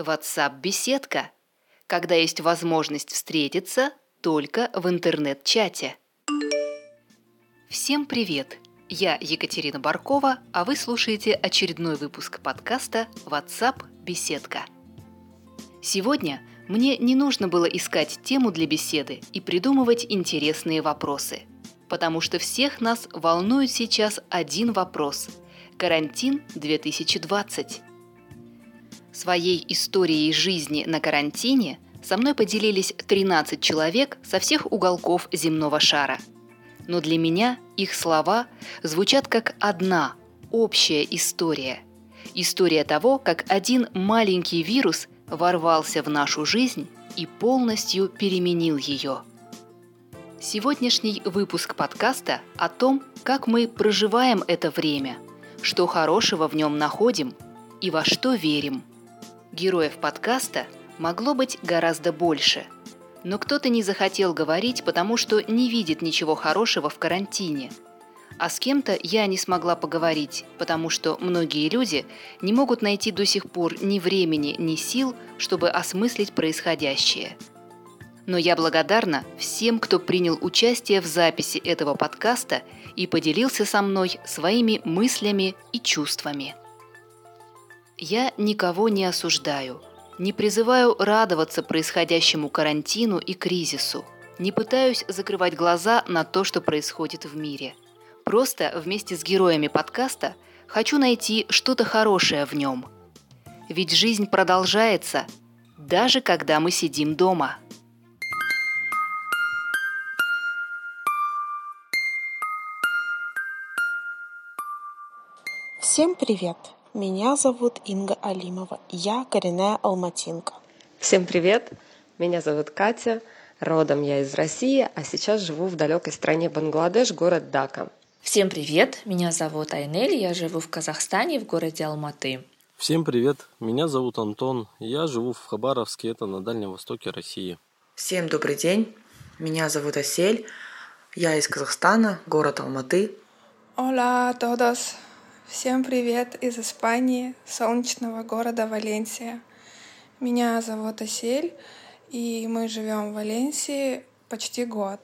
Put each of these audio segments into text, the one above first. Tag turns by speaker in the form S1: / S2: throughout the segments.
S1: WhatsApp-беседка, когда есть возможность встретиться только в интернет-чате. Всем привет! Я Екатерина Баркова, а вы слушаете очередной выпуск подкаста WhatsApp Беседка. Сегодня мне не нужно было искать тему для беседы и придумывать интересные вопросы, потому что всех нас волнует сейчас один вопрос – карантин 2020. Своей историей жизни на карантине со мной поделились 13 человек со всех уголков земного шара – но для меня их слова звучат как одна общая история. История того, как один маленький вирус ворвался в нашу жизнь и полностью переменил ее. Сегодняшний выпуск подкаста о том, как мы проживаем это время, что хорошего в нем находим и во что верим. Героев подкаста могло быть гораздо больше – но кто-то не захотел говорить, потому что не видит ничего хорошего в карантине. А с кем-то я не смогла поговорить, потому что многие люди не могут найти до сих пор ни времени, ни сил, чтобы осмыслить происходящее. Но я благодарна всем, кто принял участие в записи этого подкаста и поделился со мной своими мыслями и чувствами. Я никого не осуждаю – не призываю радоваться происходящему карантину и кризису. Не пытаюсь закрывать глаза на то, что происходит в мире. Просто вместе с героями подкаста хочу найти что-то хорошее в нем. Ведь жизнь продолжается, даже когда мы сидим дома.
S2: Всем привет! Меня зовут Инга Алимова. Я коренная алматинка.
S3: Всем привет! Меня зовут Катя. Родом я из России, а сейчас живу в далекой стране Бангладеш, город Дака.
S4: Всем привет! Меня зовут Айнель, я живу в Казахстане, в городе Алматы.
S5: Всем привет! Меня зовут Антон, я живу в Хабаровске, это на Дальнем Востоке России.
S6: Всем добрый день! Меня зовут Асель, я из Казахстана, город Алматы.
S7: Hola a todos! Всем привет из Испании, солнечного города Валенсия. Меня зовут Асель, и мы живем в Валенсии почти год.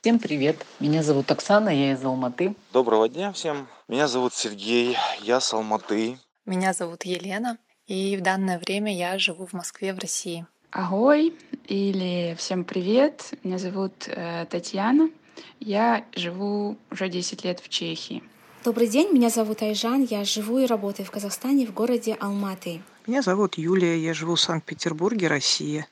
S8: Всем привет, меня зовут Оксана, я из Алматы.
S9: Доброго дня всем, меня зовут Сергей, я с Алматы.
S10: Меня зовут Елена, и в данное время я живу в Москве, в России.
S11: Агой или всем привет, меня зовут э, Татьяна, я живу уже 10 лет в Чехии.
S12: Добрый день, меня зовут Айжан, я живу и работаю в Казахстане в городе Алматы.
S13: Меня зовут Юлия, я живу в Санкт-Петербурге, Россия.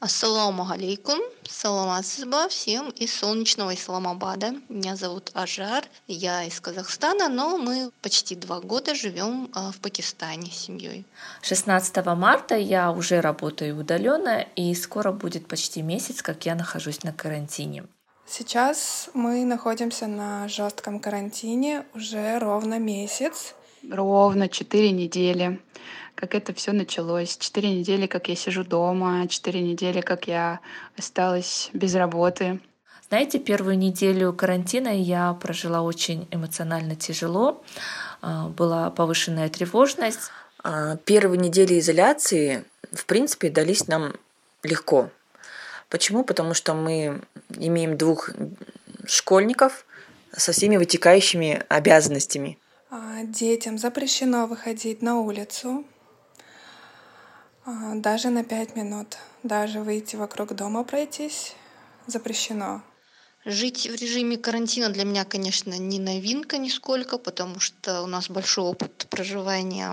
S14: Ассаламу алейкум, саламатсызба всем из солнечного Исламабада. Меня зовут Ажар, я из Казахстана, но мы почти два года живем а, в Пакистане с семьей.
S4: 16 марта я уже работаю удаленно, и скоро будет почти месяц, как я нахожусь на карантине.
S7: Сейчас мы находимся на жестком карантине уже ровно месяц.
S11: Ровно четыре недели. Как это все началось. Четыре недели, как я сижу дома, четыре недели, как я осталась без работы.
S4: Знаете, первую неделю карантина я прожила очень эмоционально тяжело. А, была повышенная тревожность.
S6: А, первые недели изоляции, в принципе, дались нам легко. Почему? Потому что мы имеем двух школьников со всеми вытекающими обязанностями.
S7: А, детям запрещено выходить на улицу а, даже на пять минут. Даже выйти вокруг дома пройтись запрещено.
S14: Жить в режиме карантина для меня, конечно, не новинка нисколько, потому что у нас большой опыт проживания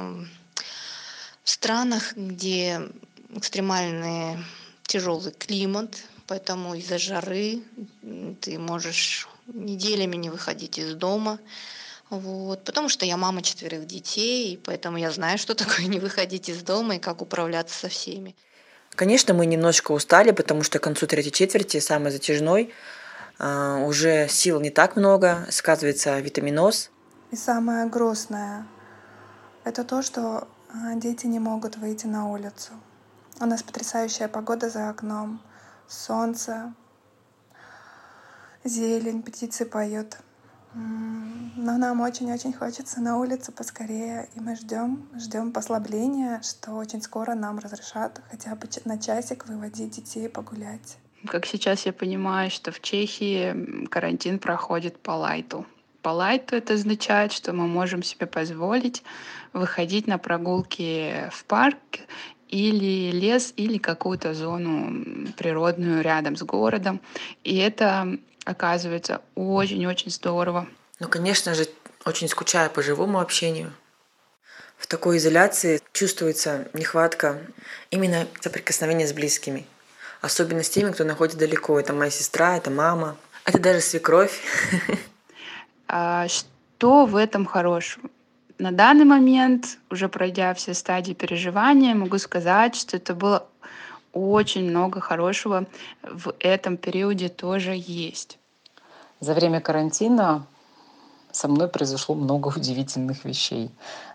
S14: в странах, где экстремальные тяжелый климат, поэтому из-за жары ты можешь неделями не выходить из дома. Вот, потому что я мама четверых детей, и поэтому я знаю, что такое не выходить из дома и как управляться со всеми.
S6: Конечно, мы немножко устали, потому что к концу третьей четверти, самой затяжной, а, уже сил не так много, сказывается витаминоз.
S7: И самое грустное – это то, что а, дети не могут выйти на улицу. У нас потрясающая погода за окном. Солнце, зелень, птицы поют. Но нам очень-очень хочется на улицу поскорее, и мы ждем, ждем послабления, что очень скоро нам разрешат хотя бы на часик выводить детей погулять.
S11: Как сейчас я понимаю, что в Чехии карантин проходит по лайту. По лайту это означает, что мы можем себе позволить выходить на прогулки в парк или лес, или какую-то зону природную рядом с городом. И это оказывается очень-очень здорово.
S6: Ну, конечно же, очень скучаю по живому общению. В такой изоляции чувствуется нехватка именно соприкосновения с близкими. Особенно с теми, кто находится далеко. Это моя сестра, это мама, это даже свекровь.
S11: А что в этом хорошего? На данный момент, уже пройдя все стадии переживания, могу сказать, что это было очень много хорошего в этом периоде тоже есть.
S8: За время карантина со мной произошло много удивительных вещей.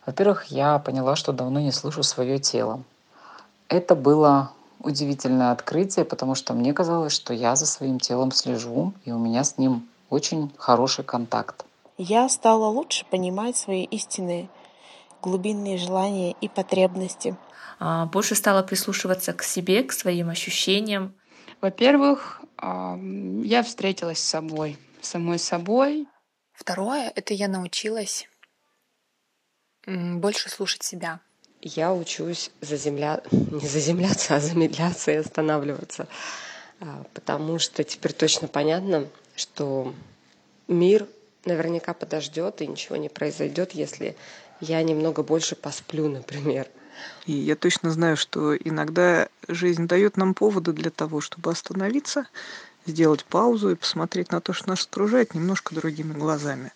S8: Во-первых, я поняла, что давно не слышу свое тело. Это было удивительное открытие, потому что мне казалось, что я за своим телом слежу, и у меня с ним очень хороший контакт.
S2: Я стала лучше понимать свои истинные глубинные желания и потребности.
S4: А, больше стала прислушиваться к себе, к своим ощущениям.
S11: Во-первых, я встретилась с собой, самой собой.
S10: Второе — это я научилась больше слушать себя.
S3: Я учусь заземля... не заземляться, а замедляться и останавливаться. А, потому что теперь точно понятно, что мир наверняка подождет и ничего не произойдет, если я немного больше посплю, например.
S13: И я точно знаю, что иногда жизнь дает нам поводы для того, чтобы остановиться, сделать паузу и посмотреть на то, что нас окружает, немножко другими глазами.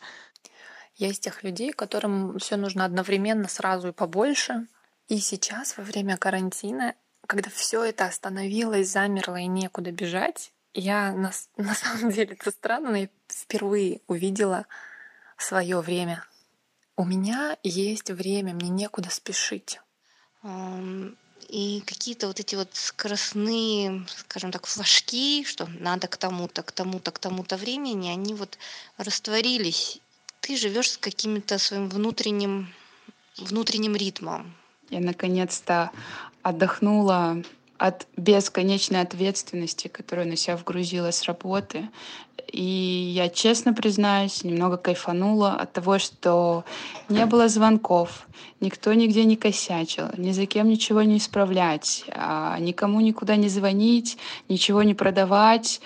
S10: Я из тех людей, которым все нужно одновременно, сразу и побольше. И сейчас, во время карантина, когда все это остановилось, замерло и некуда бежать, я на, на самом деле это странно, но я впервые увидела свое время. У меня есть время, мне некуда спешить.
S14: И какие-то вот эти вот скоростные, скажем так, флажки, что надо к тому-то, к тому-то, к тому-то времени, они вот растворились. Ты живешь с каким-то своим внутренним, внутренним ритмом.
S11: Я наконец-то отдохнула от бесконечной ответственности, которую на себя вгрузила с работы. И я честно признаюсь, немного кайфанула от того, что не было звонков, никто нигде не косячил, ни за кем ничего не исправлять, а никому никуда не звонить, ничего не продавать,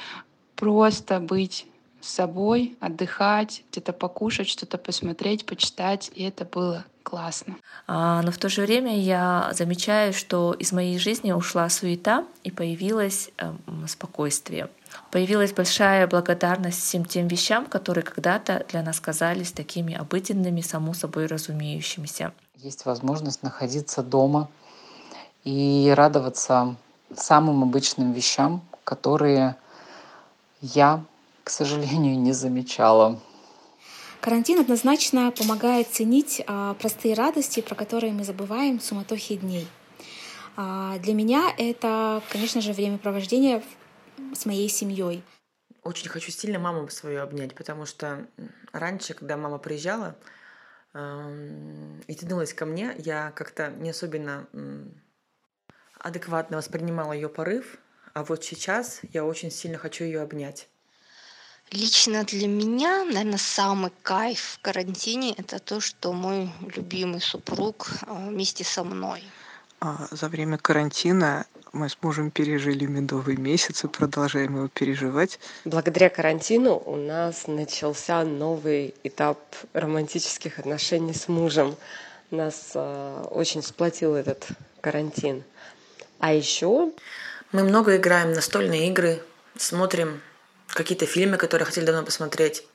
S11: просто быть с собой, отдыхать, где-то покушать, что-то посмотреть, почитать, и это было классно.
S4: А, но в то же время я замечаю, что из моей жизни ушла суета и появилось э, спокойствие. Появилась большая благодарность всем тем вещам, которые когда-то для нас казались такими обыденными, само собой разумеющимися.
S8: Есть возможность находиться дома и радоваться самым обычным вещам, которые я, к сожалению, не замечала.
S12: Карантин однозначно помогает ценить а, простые радости, про которые мы забываем в суматохе дней. А, для меня это, конечно же, времяпровождение с моей семьей.
S6: Очень хочу сильно маму свою обнять, потому что раньше, когда мама приезжала э, и тянулась ко мне, я как-то не особенно адекватно воспринимала ее порыв, а вот сейчас я очень сильно хочу ее обнять.
S14: Лично для меня, наверное, самый кайф в карантине это то, что мой любимый супруг а, вместе со мной.
S13: А за время карантина мы с мужем пережили медовый месяц и продолжаем его переживать.
S3: Благодаря карантину у нас начался новый этап романтических отношений с мужем. Нас э, очень сплотил этот карантин. А еще
S6: мы много играем настольные игры, смотрим какие-то фильмы, которые хотели давно посмотреть.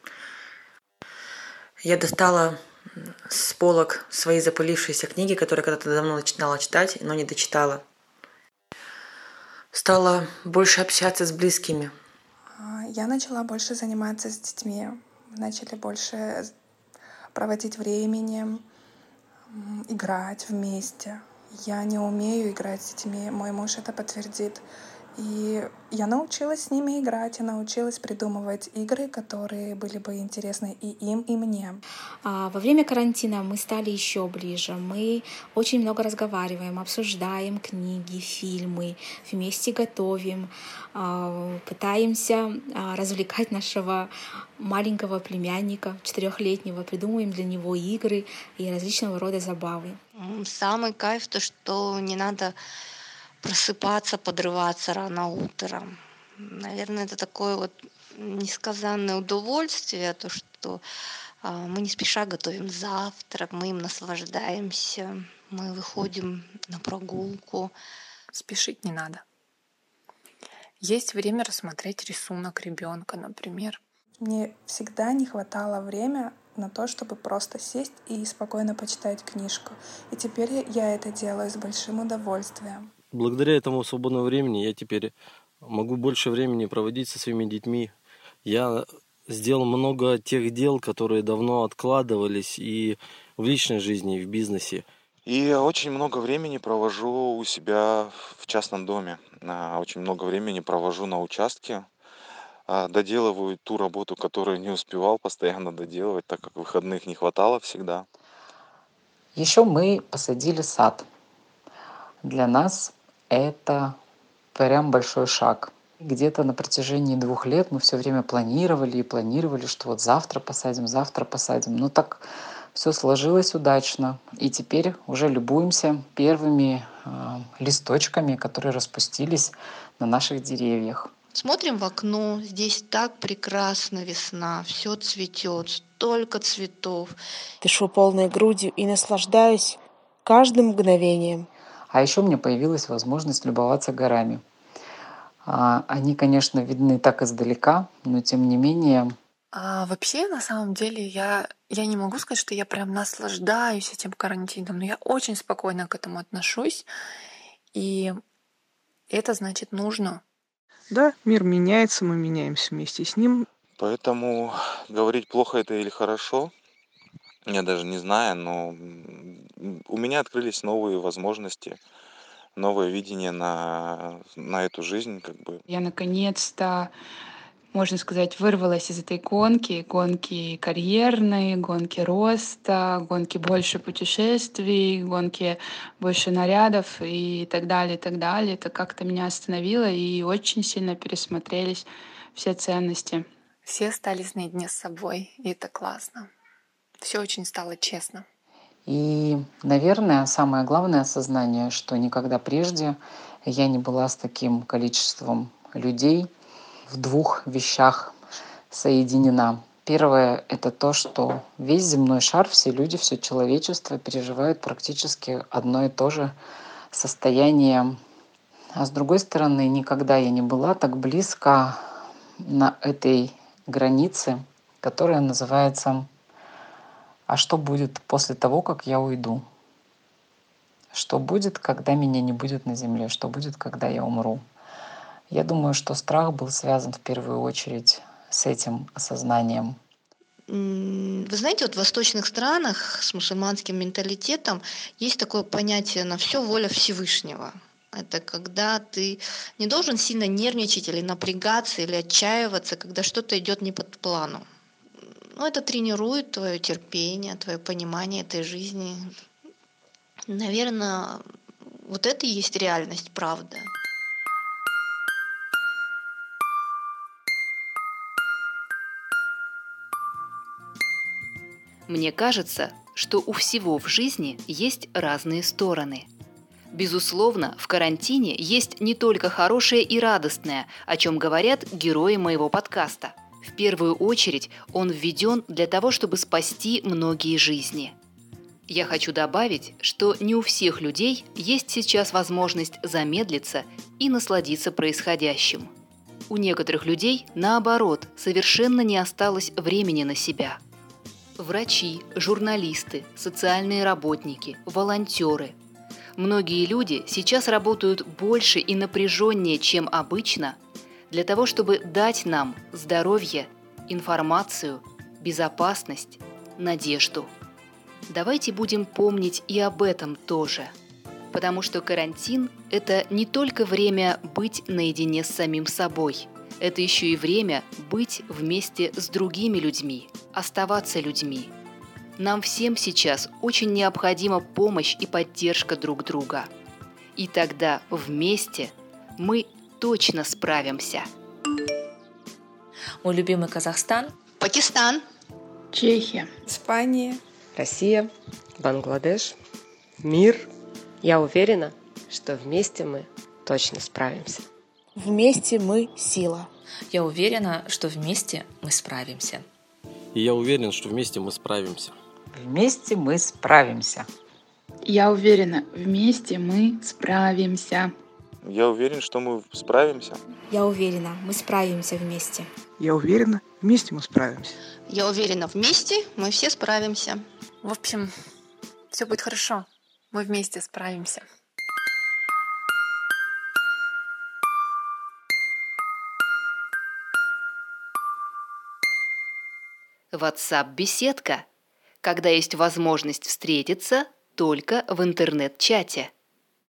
S6: Я достала с полок свои запылившиеся книги, которые когда-то давно начинала читать, но не дочитала. Стала больше общаться с близкими.
S7: А, я начала больше заниматься с детьми. Начали больше проводить времени, играть вместе. Я не умею играть с детьми, мой муж это подтвердит. И я научилась с ними играть, и научилась придумывать игры, которые были бы интересны и им, и мне.
S12: А во время карантина мы стали еще ближе. Мы очень много разговариваем, обсуждаем книги, фильмы, вместе готовим, а, пытаемся а, развлекать нашего маленького племянника, четырехлетнего, придумываем для него игры и различного рода забавы.
S14: Самый кайф то, что не надо просыпаться, подрываться рано утром. Наверное, это такое вот несказанное удовольствие, то, что а, мы не спеша готовим завтрак, мы им наслаждаемся, мы выходим на прогулку.
S10: Спешить не надо. Есть время рассмотреть рисунок ребенка, например.
S7: Мне всегда не хватало времени на то, чтобы просто сесть и спокойно почитать книжку. И теперь я это делаю с большим удовольствием
S5: благодаря этому свободному времени я теперь могу больше времени проводить со своими детьми. Я сделал много тех дел, которые давно откладывались и в личной жизни, и в бизнесе.
S9: И очень много времени провожу у себя в частном доме. А, очень много времени провожу на участке. А, доделываю ту работу, которую не успевал постоянно доделывать, так как выходных не хватало всегда.
S8: Еще мы посадили сад. Для нас это прям большой шаг. Где-то на протяжении двух лет мы все время планировали и планировали, что вот завтра посадим, завтра посадим. Но так все сложилось удачно. И теперь уже любуемся первыми э, листочками, которые распустились на наших деревьях.
S14: Смотрим в окно, здесь так прекрасно весна, все цветет, столько цветов.
S2: Дышу полной грудью и наслаждаюсь каждым мгновением.
S8: А еще мне появилась возможность любоваться горами. А, они, конечно, видны так издалека, но тем не менее...
S10: А вообще, на самом деле, я, я не могу сказать, что я прям наслаждаюсь этим карантином, но я очень спокойно к этому отношусь. И это значит нужно.
S13: Да, мир меняется, мы меняемся вместе с ним.
S9: Поэтому говорить плохо это или хорошо, я даже не знаю, но у меня открылись новые возможности, новое видение на, на эту жизнь. Как бы.
S11: Я наконец-то, можно сказать, вырвалась из этой гонки. Гонки карьерные, гонки роста, гонки больше путешествий, гонки больше нарядов и так далее, и так далее. Это как-то меня остановило и очень сильно пересмотрелись все ценности.
S10: Все остались наедине с собой, и это классно. Все очень стало честно.
S8: И, наверное, самое главное осознание, что никогда прежде я не была с таким количеством людей в двух вещах соединена. Первое — это то, что весь земной шар, все люди, все человечество переживают практически одно и то же состояние. А с другой стороны, никогда я не была так близко на этой границе, которая называется а что будет после того, как я уйду? Что будет, когда меня не будет на земле? Что будет, когда я умру? Я думаю, что страх был связан в первую очередь с этим осознанием.
S14: Вы знаете, вот в восточных странах с мусульманским менталитетом есть такое понятие на все воля Всевышнего. Это когда ты не должен сильно нервничать или напрягаться, или отчаиваться, когда что-то идет не под плану. Ну, это тренирует твое терпение, твое понимание этой жизни. Наверное, вот это и есть реальность, правда.
S1: Мне кажется, что у всего в жизни есть разные стороны. Безусловно, в карантине есть не только хорошее и радостное, о чем говорят герои моего подкаста – в первую очередь он введен для того, чтобы спасти многие жизни. Я хочу добавить, что не у всех людей есть сейчас возможность замедлиться и насладиться происходящим. У некоторых людей, наоборот, совершенно не осталось времени на себя. Врачи, журналисты, социальные работники, волонтеры. Многие люди сейчас работают больше и напряженнее, чем обычно – для того, чтобы дать нам здоровье, информацию, безопасность, надежду. Давайте будем помнить и об этом тоже. Потому что карантин – это не только время быть наедине с самим собой. Это еще и время быть вместе с другими людьми, оставаться людьми. Нам всем сейчас очень необходима помощь и поддержка друг друга. И тогда вместе мы точно справимся.
S4: Мой любимый Казахстан.
S14: Пакистан.
S11: Чехия.
S7: Испания.
S3: Россия, Бангладеш, мир. Я уверена, что вместе мы точно справимся.
S2: Вместе мы сила.
S4: Я уверена, что вместе мы справимся.
S5: И я уверен, что вместе мы справимся.
S8: Вместе мы справимся.
S11: Я уверена, вместе мы справимся.
S9: Я уверен, что мы справимся.
S12: Я уверена, мы справимся вместе.
S13: Я уверена, вместе мы справимся.
S14: Я уверена, вместе мы все справимся.
S10: В общем, все будет хорошо. Мы вместе справимся.
S1: WhatsApp-беседка, когда есть возможность встретиться только в интернет-чате –